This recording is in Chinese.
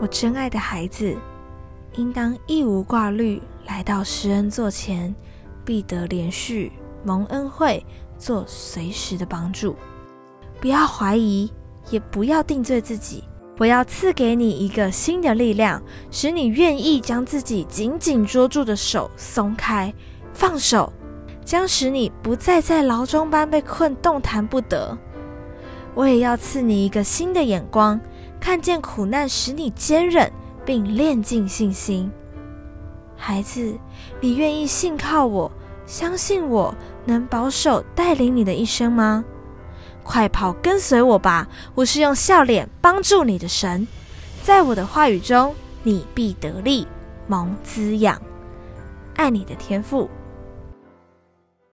我真爱的孩子，应当一无挂虑来到施恩座前，必得连续蒙恩惠，做随时的帮助。不要怀疑，也不要定罪自己。我要赐给你一个新的力量，使你愿意将自己紧紧捉住的手松开、放手，将使你不再在牢中般被困，动弹不得。我也要赐你一个新的眼光，看见苦难使你坚韧，并练尽信心。孩子，你愿意信靠我，相信我能保守带领你的一生吗？快跑，跟随我吧！我是用笑脸帮助你的神，在我的话语中，你必得力，蒙滋养。爱你的天赋。